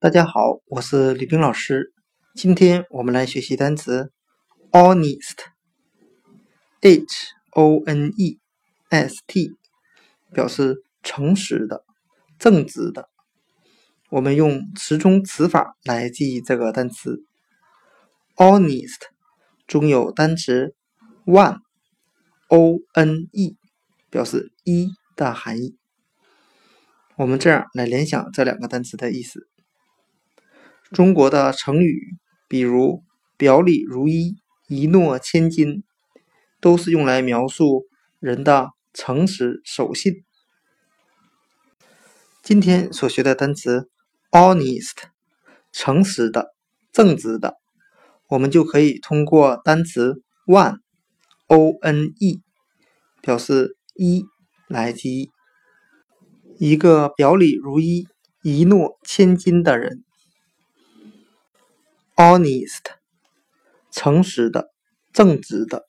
大家好，我是李冰老师。今天我们来学习单词 honest，h o n e s t，表示诚实的、正直的。我们用词中词法来记忆这个单词 honest，中有单词 one，o n e，表示一的含义。我们这样来联想这两个单词的意思。中国的成语，比如“表里如一”“一诺千金”，都是用来描述人的诚实守信。今天所学的单词 “honest”，诚实的、正直的，我们就可以通过单词 “one”，o n e，表示一来记。一个表里如一、一诺千金的人。honest，诚实的，正直的。